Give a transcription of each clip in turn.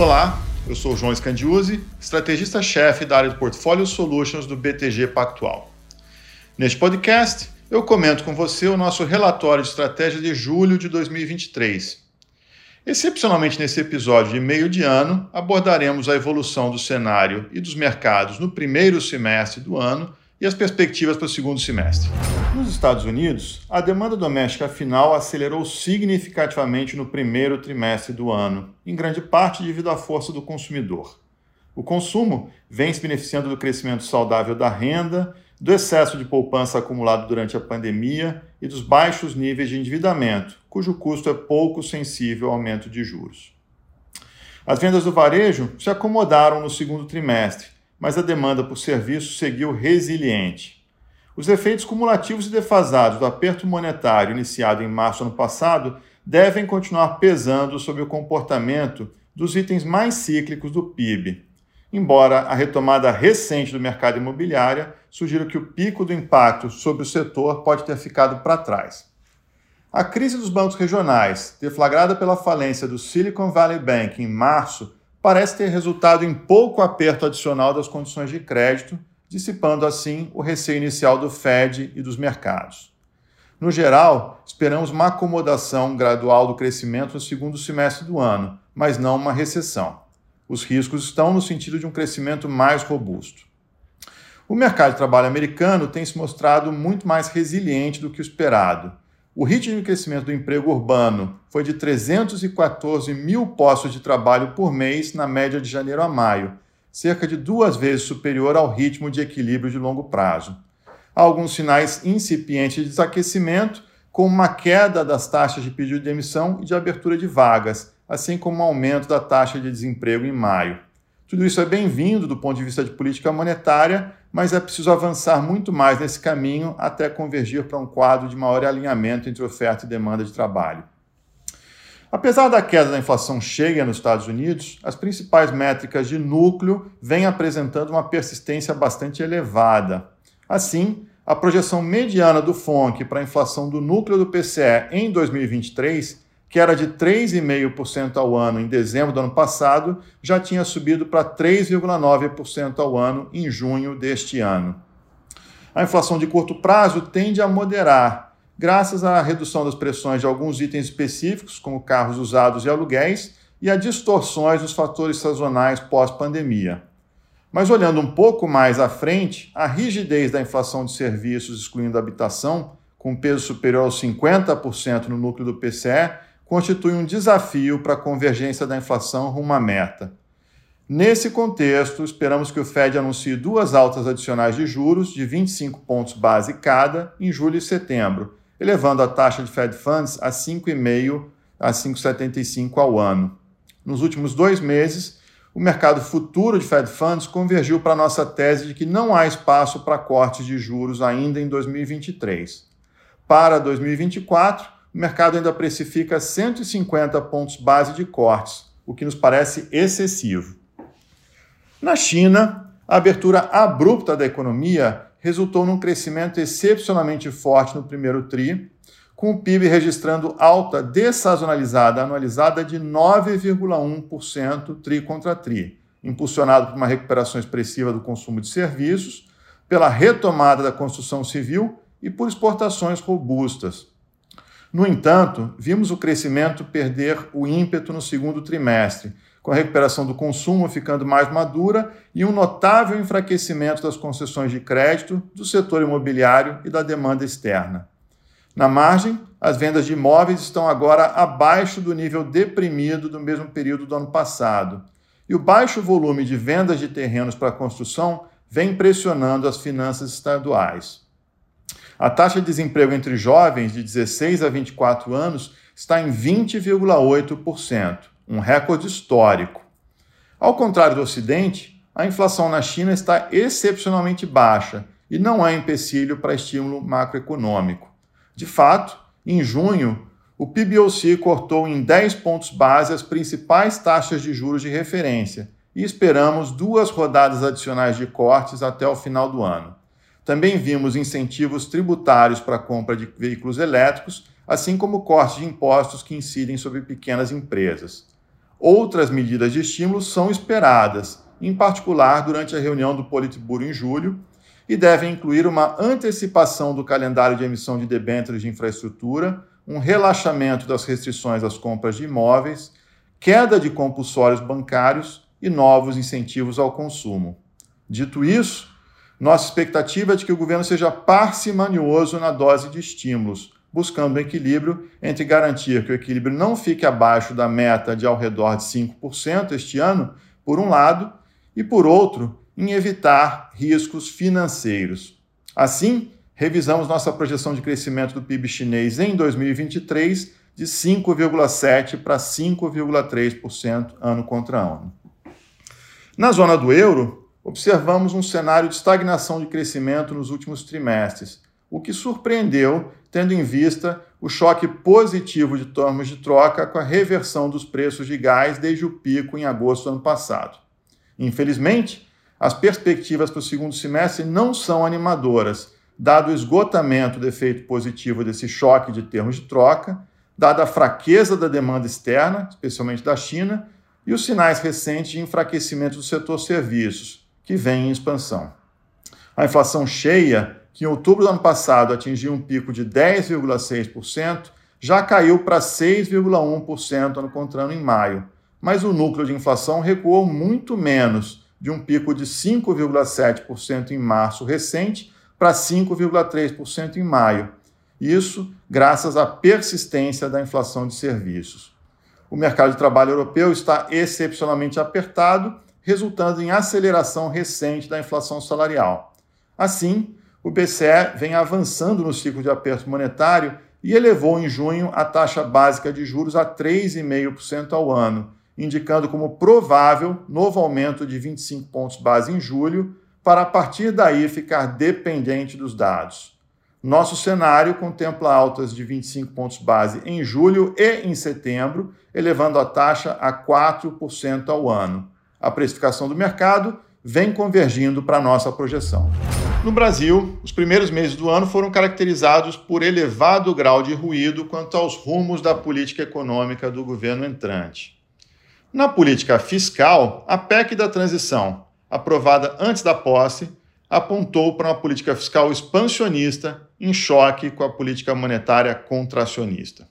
Olá, eu sou o João Scandiuzzi, estrategista-chefe da área de Portfólio Solutions do BTG Pactual. Neste podcast, eu comento com você o nosso relatório de estratégia de julho de 2023. Excepcionalmente nesse episódio de meio de ano, abordaremos a evolução do cenário e dos mercados no primeiro semestre do ano e as perspectivas para o segundo semestre. Nos Estados Unidos, a demanda doméstica final acelerou significativamente no primeiro trimestre do ano, em grande parte devido à força do consumidor. O consumo vem se beneficiando do crescimento saudável da renda, do excesso de poupança acumulado durante a pandemia e dos baixos níveis de endividamento, cujo custo é pouco sensível ao aumento de juros. As vendas do varejo se acomodaram no segundo trimestre, mas a demanda por serviços seguiu resiliente. Os efeitos cumulativos e defasados do aperto monetário iniciado em março ano passado devem continuar pesando sobre o comportamento dos itens mais cíclicos do PIB, embora a retomada recente do mercado imobiliário sugira que o pico do impacto sobre o setor pode ter ficado para trás. A crise dos bancos regionais, deflagrada pela falência do Silicon Valley Bank em março, parece ter resultado em pouco aperto adicional das condições de crédito, dissipando assim o receio inicial do Fed e dos mercados. No geral, esperamos uma acomodação gradual do crescimento no segundo semestre do ano, mas não uma recessão. Os riscos estão no sentido de um crescimento mais robusto. O mercado de trabalho americano tem se mostrado muito mais resiliente do que o esperado o ritmo de crescimento do emprego urbano foi de 314 mil postos de trabalho por mês na média de janeiro a maio, cerca de duas vezes superior ao ritmo de equilíbrio de longo prazo. Há alguns sinais incipientes de desaquecimento, como uma queda das taxas de pedido de demissão e de abertura de vagas, assim como um aumento da taxa de desemprego em maio. Tudo isso é bem-vindo do ponto de vista de política monetária, mas é preciso avançar muito mais nesse caminho até convergir para um quadro de maior alinhamento entre oferta e demanda de trabalho. Apesar da queda da inflação cheia nos Estados Unidos, as principais métricas de núcleo vêm apresentando uma persistência bastante elevada. Assim, a projeção mediana do FONC para a inflação do núcleo do PCE em 2023 que era de 3,5% ao ano em dezembro do ano passado, já tinha subido para 3,9% ao ano em junho deste ano. A inflação de curto prazo tende a moderar, graças à redução das pressões de alguns itens específicos, como carros usados e aluguéis, e a distorções dos fatores sazonais pós-pandemia. Mas olhando um pouco mais à frente, a rigidez da inflação de serviços, excluindo a habitação, com peso superior aos 50% no núcleo do PCE, constitui um desafio para a convergência da inflação rumo à meta. Nesse contexto, esperamos que o Fed anuncie duas altas adicionais de juros de 25 pontos base cada em julho e setembro, elevando a taxa de Fed Funds a 5,5 a 5,75 ao ano. Nos últimos dois meses, o mercado futuro de Fed Funds convergiu para a nossa tese de que não há espaço para cortes de juros ainda em 2023. Para 2024, o mercado ainda precifica 150 pontos base de cortes, o que nos parece excessivo. Na China, a abertura abrupta da economia resultou num crescimento excepcionalmente forte no primeiro TRI, com o PIB registrando alta dessazonalizada anualizada de 9,1% TRI contra TRI, impulsionado por uma recuperação expressiva do consumo de serviços, pela retomada da construção civil e por exportações robustas, no entanto, vimos o crescimento perder o ímpeto no segundo trimestre, com a recuperação do consumo ficando mais madura e um notável enfraquecimento das concessões de crédito, do setor imobiliário e da demanda externa. Na margem, as vendas de imóveis estão agora abaixo do nível deprimido do mesmo período do ano passado. E o baixo volume de vendas de terrenos para construção vem pressionando as finanças estaduais. A taxa de desemprego entre jovens de 16 a 24 anos está em 20,8%, um recorde histórico. Ao contrário do Ocidente, a inflação na China está excepcionalmente baixa e não é empecilho para estímulo macroeconômico. De fato, em junho, o PBOC cortou em 10 pontos base as principais taxas de juros de referência e esperamos duas rodadas adicionais de cortes até o final do ano. Também vimos incentivos tributários para a compra de veículos elétricos, assim como cortes de impostos que incidem sobre pequenas empresas. outras medidas de estímulo são esperadas, em particular durante a reunião do Politburo em julho, e devem incluir uma antecipação do calendário de emissão de debêntures de infraestrutura, um relaxamento das restrições às compras de imóveis, queda de compulsórios bancários e novos incentivos ao consumo. Dito isso, nossa expectativa é de que o governo seja parcimonioso na dose de estímulos, buscando um equilíbrio entre garantir que o equilíbrio não fique abaixo da meta de ao redor de 5% este ano, por um lado, e por outro, em evitar riscos financeiros. Assim, revisamos nossa projeção de crescimento do PIB chinês em 2023 de 5,7% para 5,3% ano contra ano. Na zona do euro, observamos um cenário de estagnação de crescimento nos últimos trimestres, o que surpreendeu, tendo em vista o choque positivo de termos de troca com a reversão dos preços de gás desde o pico em agosto do ano passado. Infelizmente, as perspectivas para o segundo semestre não são animadoras, dado o esgotamento do efeito positivo desse choque de termos de troca, dada a fraqueza da demanda externa, especialmente da China, e os sinais recentes de enfraquecimento do setor serviços, que vem em expansão. A inflação cheia, que em outubro do ano passado atingiu um pico de 10,6%, já caiu para 6,1% ano contra ano em maio, mas o núcleo de inflação recuou muito menos, de um pico de 5,7% em março recente para 5,3% em maio. Isso graças à persistência da inflação de serviços. O mercado de trabalho europeu está excepcionalmente apertado resultando em aceleração recente da inflação salarial. Assim, o BCE vem avançando no ciclo de aperto monetário e elevou em junho a taxa básica de juros a 3,5% ao ano, indicando como provável novo aumento de 25 pontos base em julho, para a partir daí ficar dependente dos dados. Nosso cenário contempla altas de 25 pontos base em julho e em setembro, elevando a taxa a 4% ao ano a precificação do mercado vem convergindo para a nossa projeção. No Brasil, os primeiros meses do ano foram caracterizados por elevado grau de ruído quanto aos rumos da política econômica do governo entrante. Na política fiscal, a PEC da transição, aprovada antes da posse, apontou para uma política fiscal expansionista em choque com a política monetária contracionista.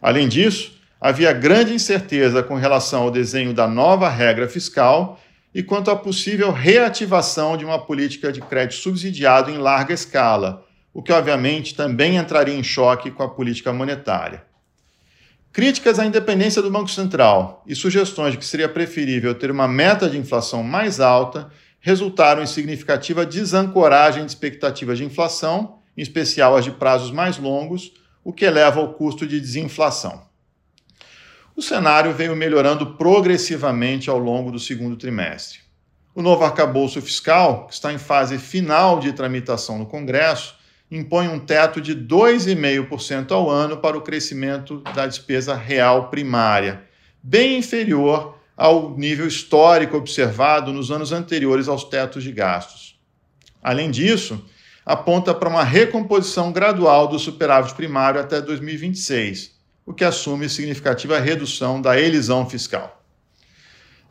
Além disso, havia grande incerteza com relação ao desenho da nova regra fiscal e quanto à possível reativação de uma política de crédito subsidiado em larga escala, o que obviamente também entraria em choque com a política monetária. Críticas à independência do Banco Central e sugestões de que seria preferível ter uma meta de inflação mais alta resultaram em significativa desancoragem de expectativas de inflação, em especial as de prazos mais longos, o que eleva o custo de desinflação. O cenário veio melhorando progressivamente ao longo do segundo trimestre. O novo arcabouço fiscal, que está em fase final de tramitação no Congresso, impõe um teto de 2,5% ao ano para o crescimento da despesa real primária, bem inferior ao nível histórico observado nos anos anteriores aos tetos de gastos. Além disso, aponta para uma recomposição gradual do superávit primário até 2026 o que assume significativa redução da elisão fiscal.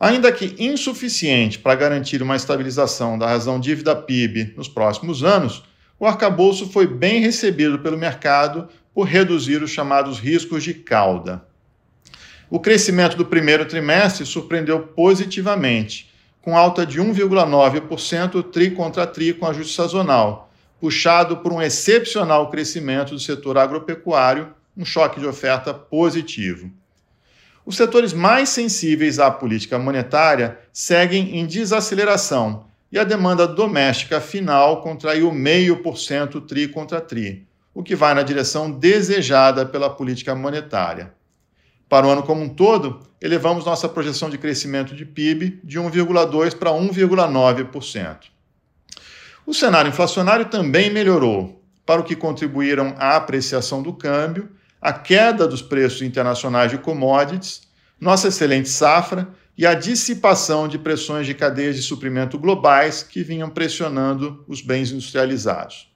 Ainda que insuficiente para garantir uma estabilização da razão dívida PIB nos próximos anos, o arcabouço foi bem recebido pelo mercado por reduzir os chamados riscos de cauda. O crescimento do primeiro trimestre surpreendeu positivamente, com alta de 1,9% tri contra tri com ajuste sazonal, puxado por um excepcional crescimento do setor agropecuário um choque de oferta positivo. Os setores mais sensíveis à política monetária seguem em desaceleração e a demanda doméstica final contraiu 0,5% tri contra tri, o que vai na direção desejada pela política monetária. Para o ano como um todo, elevamos nossa projeção de crescimento de PIB de 1,2% para 1,9%. O cenário inflacionário também melhorou, para o que contribuíram a apreciação do câmbio a queda dos preços internacionais de commodities, nossa excelente safra e a dissipação de pressões de cadeias de suprimento globais que vinham pressionando os bens industrializados.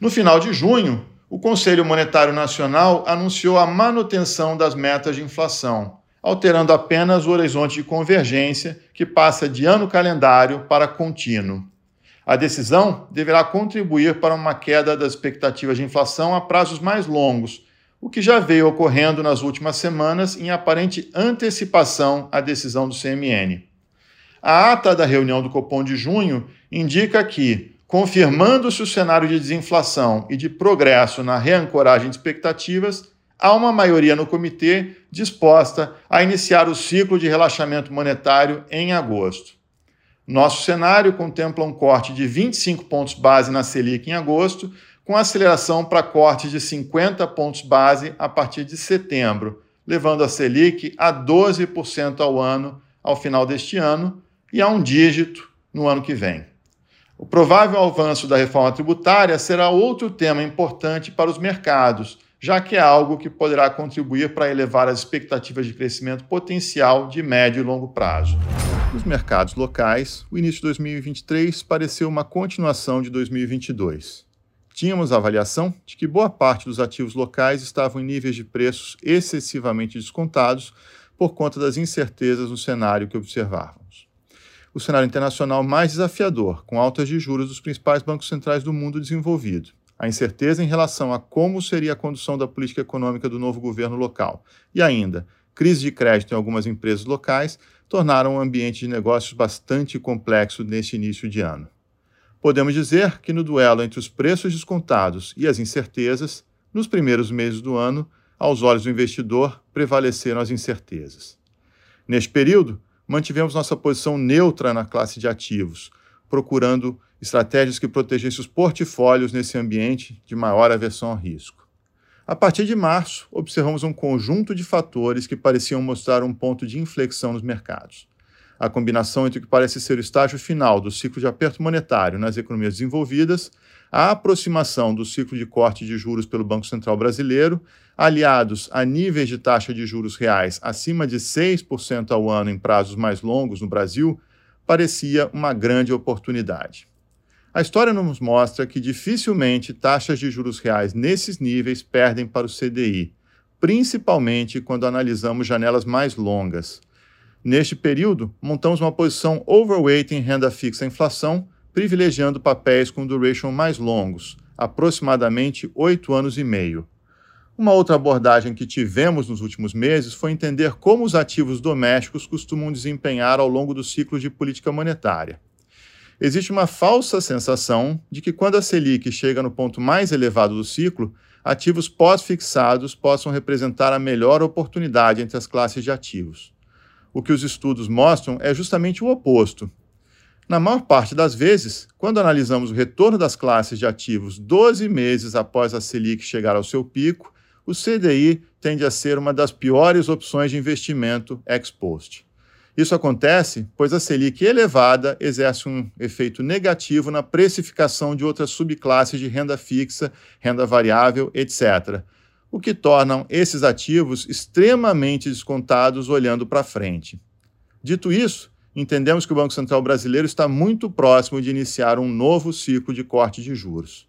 No final de junho, o Conselho Monetário Nacional anunciou a manutenção das metas de inflação, alterando apenas o horizonte de convergência, que passa de ano calendário para contínuo. A decisão deverá contribuir para uma queda das expectativas de inflação a prazos mais longos, o que já veio ocorrendo nas últimas semanas em aparente antecipação à decisão do CMN. A ata da reunião do Copom de junho indica que, confirmando-se o cenário de desinflação e de progresso na reancoragem de expectativas, há uma maioria no comitê disposta a iniciar o ciclo de relaxamento monetário em agosto. Nosso cenário contempla um corte de 25 pontos base na Selic em agosto, com aceleração para cortes de 50 pontos base a partir de setembro, levando a Selic a 12% ao ano ao final deste ano e a um dígito no ano que vem. O provável avanço da reforma tributária será outro tema importante para os mercados, já que é algo que poderá contribuir para elevar as expectativas de crescimento potencial de médio e longo prazo. Nos mercados locais, o início de 2023 pareceu uma continuação de 2022. Tínhamos a avaliação de que boa parte dos ativos locais estavam em níveis de preços excessivamente descontados por conta das incertezas no cenário que observávamos o cenário internacional mais desafiador, com altas de juros dos principais bancos centrais do mundo desenvolvido. A incerteza em relação a como seria a condução da política econômica do novo governo local e ainda crise de crédito em algumas empresas locais tornaram o ambiente de negócios bastante complexo neste início de ano. Podemos dizer que no duelo entre os preços descontados e as incertezas, nos primeiros meses do ano, aos olhos do investidor, prevaleceram as incertezas. Neste período, mantivemos nossa posição neutra na classe de ativos, procurando estratégias que protegessem os portfólios nesse ambiente de maior aversão ao risco. A partir de março, observamos um conjunto de fatores que pareciam mostrar um ponto de inflexão nos mercados. A combinação entre o que parece ser o estágio final do ciclo de aperto monetário nas economias desenvolvidas, a aproximação do ciclo de corte de juros pelo Banco Central Brasileiro aliados a níveis de taxa de juros reais acima de 6% ao ano em prazos mais longos no Brasil, parecia uma grande oportunidade. A história nos mostra que dificilmente taxas de juros reais nesses níveis perdem para o CDI, principalmente quando analisamos janelas mais longas. Neste período, montamos uma posição overweight em renda fixa inflação, privilegiando papéis com duration mais longos, aproximadamente oito anos e meio. Uma outra abordagem que tivemos nos últimos meses foi entender como os ativos domésticos costumam desempenhar ao longo do ciclo de política monetária. Existe uma falsa sensação de que quando a Selic chega no ponto mais elevado do ciclo, ativos pós-fixados possam representar a melhor oportunidade entre as classes de ativos. O que os estudos mostram é justamente o oposto. Na maior parte das vezes, quando analisamos o retorno das classes de ativos 12 meses após a Selic chegar ao seu pico, o CDI tende a ser uma das piores opções de investimento ex post. Isso acontece pois a Selic elevada exerce um efeito negativo na precificação de outras subclasses de renda fixa, renda variável, etc., o que tornam esses ativos extremamente descontados olhando para frente. Dito isso, entendemos que o Banco Central brasileiro está muito próximo de iniciar um novo ciclo de corte de juros.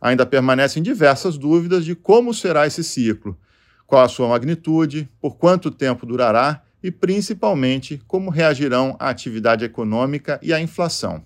Ainda permanecem diversas dúvidas de como será esse ciclo, qual a sua magnitude, por quanto tempo durará e, principalmente, como reagirão a atividade econômica e a inflação.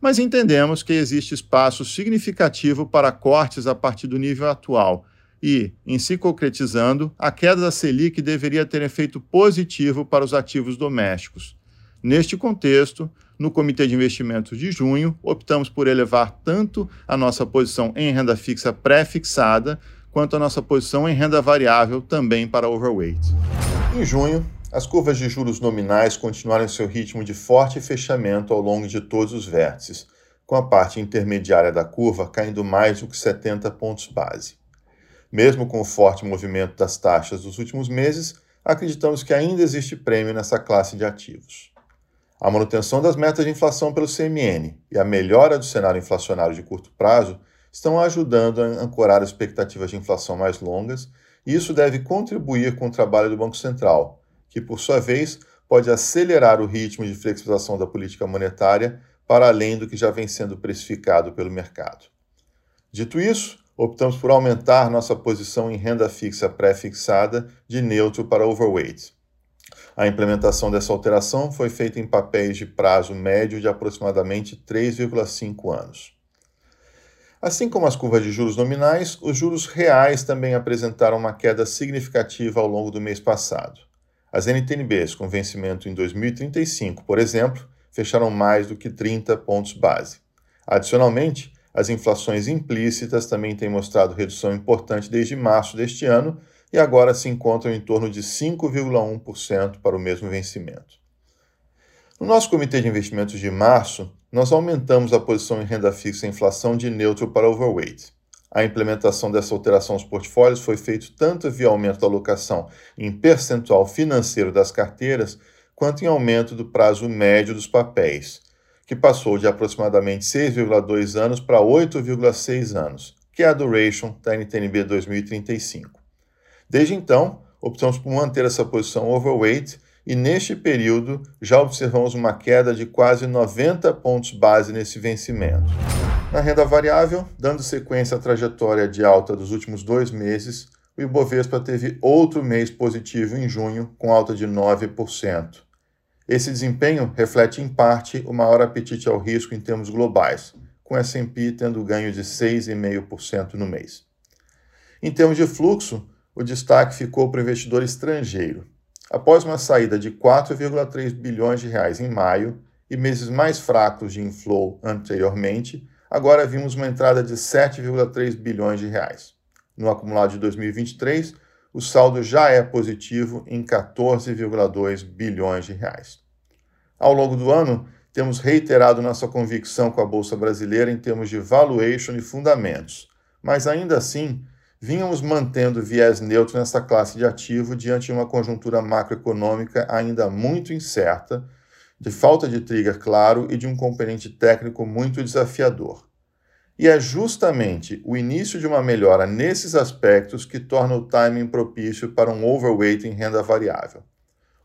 Mas entendemos que existe espaço significativo para cortes a partir do nível atual e, em se concretizando, a queda da Selic deveria ter efeito positivo para os ativos domésticos. Neste contexto, no Comitê de Investimentos de junho, optamos por elevar tanto a nossa posição em renda fixa pré-fixada, quanto a nossa posição em renda variável também para overweight. Em junho, as curvas de juros nominais continuaram seu ritmo de forte fechamento ao longo de todos os vértices, com a parte intermediária da curva caindo mais do que 70 pontos base. Mesmo com o forte movimento das taxas dos últimos meses, acreditamos que ainda existe prêmio nessa classe de ativos. A manutenção das metas de inflação pelo CMN e a melhora do cenário inflacionário de curto prazo estão ajudando a ancorar expectativas de inflação mais longas, e isso deve contribuir com o trabalho do Banco Central, que, por sua vez, pode acelerar o ritmo de flexibilização da política monetária para além do que já vem sendo precificado pelo mercado. Dito isso, optamos por aumentar nossa posição em renda fixa pré-fixada de neutro para overweight. A implementação dessa alteração foi feita em papéis de prazo médio de aproximadamente 3,5 anos. Assim como as curvas de juros nominais, os juros reais também apresentaram uma queda significativa ao longo do mês passado. As NTNBs com vencimento em 2035, por exemplo, fecharam mais do que 30 pontos base. Adicionalmente, as inflações implícitas também têm mostrado redução importante desde março deste ano e agora se encontram em torno de 5,1% para o mesmo vencimento. No nosso comitê de investimentos de março, nós aumentamos a posição em renda fixa e inflação de neutro para overweight. A implementação dessa alteração aos portfólios foi feita tanto via aumento da alocação em percentual financeiro das carteiras, quanto em aumento do prazo médio dos papéis, que passou de aproximadamente 6,2 anos para 8,6 anos, que é a duration da NTNB 2035. Desde então, optamos por manter essa posição overweight e neste período já observamos uma queda de quase 90 pontos base nesse vencimento. Na renda variável, dando sequência à trajetória de alta dos últimos dois meses, o Ibovespa teve outro mês positivo em junho, com alta de 9%. Esse desempenho reflete em parte o maior apetite ao risco em termos globais, com o S&P tendo ganho de 6,5% no mês. Em termos de fluxo, o destaque ficou para o investidor estrangeiro. Após uma saída de 4,3 bilhões de reais em maio e meses mais fracos de inflow anteriormente, agora vimos uma entrada de 7,3 bilhões de reais. No acumulado de 2023, o saldo já é positivo em 14,2 bilhões de reais. Ao longo do ano, temos reiterado nossa convicção com a bolsa brasileira em termos de valuation e fundamentos, mas ainda assim vínhamos mantendo viés neutro nessa classe de ativo diante de uma conjuntura macroeconômica ainda muito incerta, de falta de trigger claro e de um componente técnico muito desafiador. E é justamente o início de uma melhora nesses aspectos que torna o timing propício para um overweight em renda variável.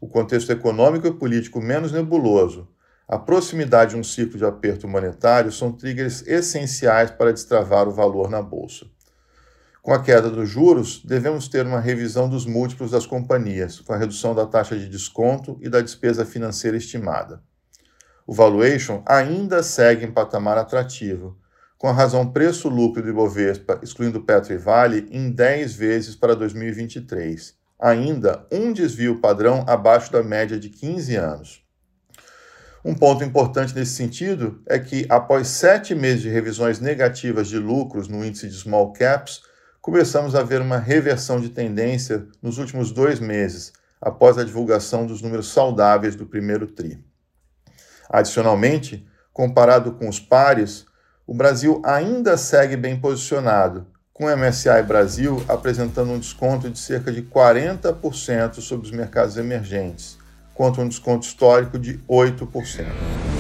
O contexto econômico e político menos nebuloso, a proximidade de um ciclo de aperto monetário são triggers essenciais para destravar o valor na bolsa. Com a queda dos juros, devemos ter uma revisão dos múltiplos das companhias, com a redução da taxa de desconto e da despesa financeira estimada. O valuation ainda segue em patamar atrativo, com a razão preço-lucro do Ibovespa, excluindo Petro e Vale, em 10 vezes para 2023. Ainda um desvio padrão abaixo da média de 15 anos. Um ponto importante nesse sentido é que, após sete meses de revisões negativas de lucros no índice de small caps, começamos a ver uma reversão de tendência nos últimos dois meses, após a divulgação dos números saudáveis do primeiro TRI. Adicionalmente, comparado com os pares, o Brasil ainda segue bem posicionado, com o MSCI Brasil apresentando um desconto de cerca de 40% sobre os mercados emergentes, contra um desconto histórico de 8%.